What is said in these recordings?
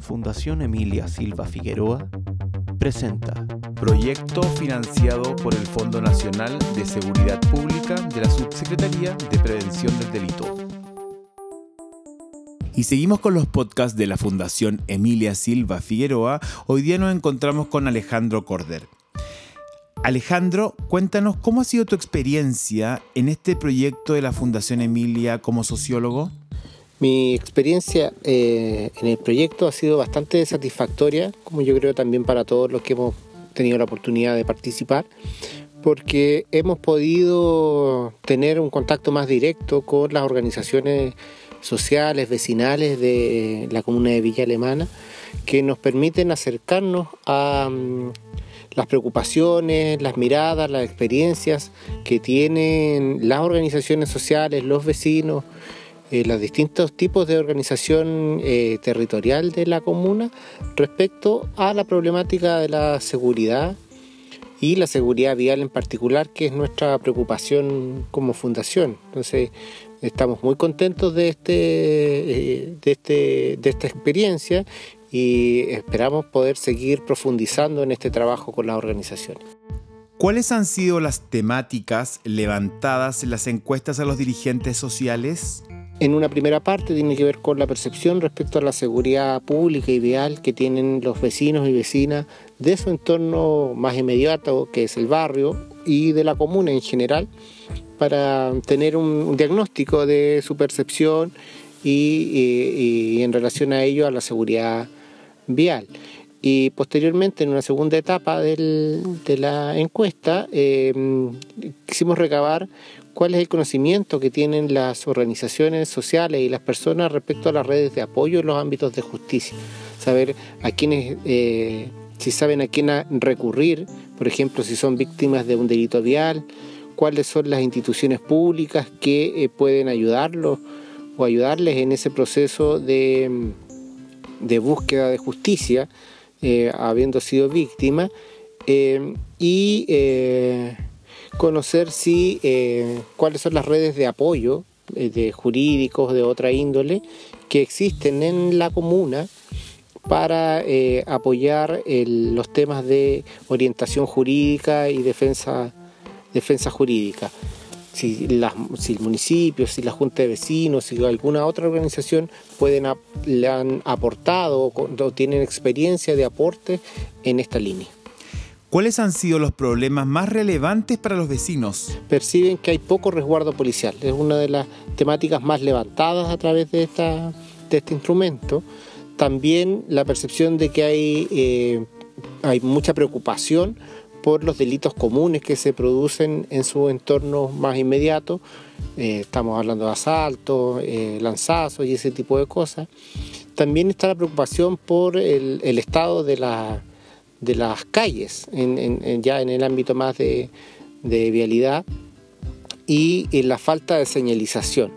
Fundación Emilia Silva Figueroa presenta Proyecto financiado por el Fondo Nacional de Seguridad Pública de la Subsecretaría de Prevención del Delito. Y seguimos con los podcasts de la Fundación Emilia Silva Figueroa. Hoy día nos encontramos con Alejandro Corder. Alejandro, cuéntanos cómo ha sido tu experiencia en este proyecto de la Fundación Emilia como sociólogo. Mi experiencia eh, en el proyecto ha sido bastante satisfactoria, como yo creo también para todos los que hemos tenido la oportunidad de participar, porque hemos podido tener un contacto más directo con las organizaciones sociales, vecinales de la comuna de Villa Alemana, que nos permiten acercarnos a mm, las preocupaciones, las miradas, las experiencias que tienen las organizaciones sociales, los vecinos, eh, los distintos tipos de organización eh, territorial de la comuna respecto a la problemática de la seguridad y la seguridad vial en particular, que es nuestra preocupación como fundación. Entonces, estamos muy contentos de, este, eh, de, este, de esta experiencia y esperamos poder seguir profundizando en este trabajo con las organizaciones. ¿Cuáles han sido las temáticas levantadas en las encuestas a los dirigentes sociales? En una primera parte tiene que ver con la percepción respecto a la seguridad pública y vial que tienen los vecinos y vecinas de su entorno más inmediato, que es el barrio, y de la comuna en general, para tener un, diagnóstico de su percepción y, en relación a ello a la seguridad vial. Y posteriormente, en una segunda etapa de la encuesta, eh, quisimos recabar cuál es el conocimiento que tienen las organizaciones sociales y las personas respecto a las redes de apoyo en los ámbitos de justicia. Saber a quiénes, eh, si saben a quién recurrir, por ejemplo, si son víctimas de un delito vial, cuáles son las instituciones públicas que eh, pueden ayudarlos o ayudarles en ese proceso de, de búsqueda de justicia, eh, habiendo sido víctima, y conocer si eh, cuáles son las redes de apoyo eh, de jurídicos de otra índole que existen en la comuna para eh, apoyar los temas de orientación jurídica y defensa, defensa jurídica. Si, si, el municipio, si la Junta de Vecinos, si alguna otra organización pueden le han aportado o tienen experiencia de aporte en esta línea. ¿Cuáles han sido los problemas más relevantes para los vecinos? Perciben que hay poco resguardo policial. Es una de las temáticas más levantadas a través de, esta, de este instrumento. También la percepción de que hay, eh, hay mucha preocupación por los delitos comunes que se producen en su entorno más inmediato. Eh, estamos hablando de asaltos, eh, lanzazos y ese tipo de cosas. También está la preocupación por el estado de la de las calles, ya en el ámbito más de, vialidad, y en la falta de señalización.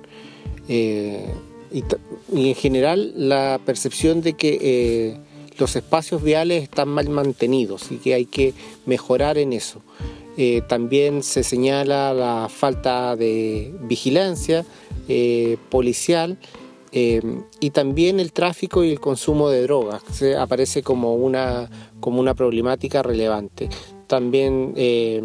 Eh, y, en general la percepción de que eh, los espacios viales están mal mantenidos y que hay que mejorar en eso. Eh, también se señala la falta de vigilancia policial y también el tráfico y el consumo de drogas. Se aparece como una como una problemática relevante. También eh,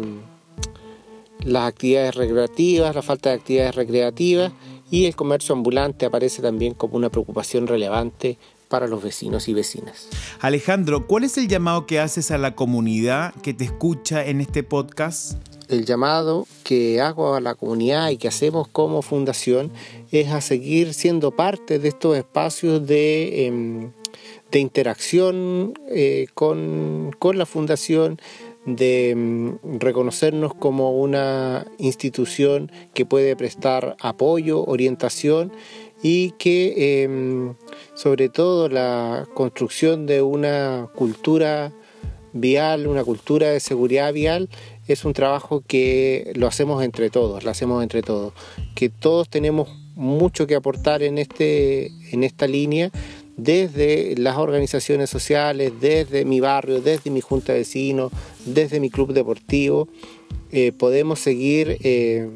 las actividades recreativas, la falta de actividades recreativas y el comercio ambulante aparece también como una preocupación relevante para los vecinos y vecinas. Alejandro, ¿cuál es el llamado que haces a la comunidad que te escucha en este podcast? El llamado que hago a la comunidad y que hacemos como fundación es a seguir siendo parte de estos espacios de em, de interacción eh, con, la fundación, de mm, reconocernos como una institución que puede prestar apoyo, orientación y que em, sobre todo la construcción de una cultura vial, una cultura de seguridad vial, es un trabajo que lo hacemos entre todos, lo hacemos entre todos, que todos tenemos mucho que aportar en, este, en esta línea desde las organizaciones sociales, desde mi barrio, desde mi junta de vecinos, desde mi club deportivo, eh, podemos seguir eh,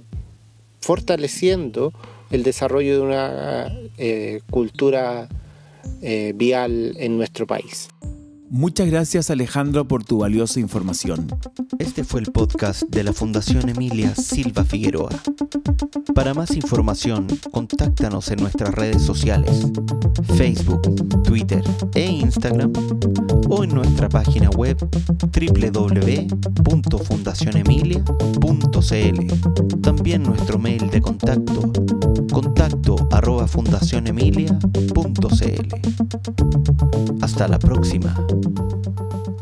fortaleciendo el desarrollo de una eh, cultura eh, vial en nuestro país. Muchas gracias Alejandro por tu valiosa información. Este fue el podcast de la Fundación Emilia Silva Figueroa. Para más información, contáctanos en nuestras redes sociales, Facebook, Twitter e Instagram o en nuestra página web www.fundacionemilia.cl. También nuestro mail de contacto, contacto arroba fundacionemilia.cl. Hasta la próxima. Thank you.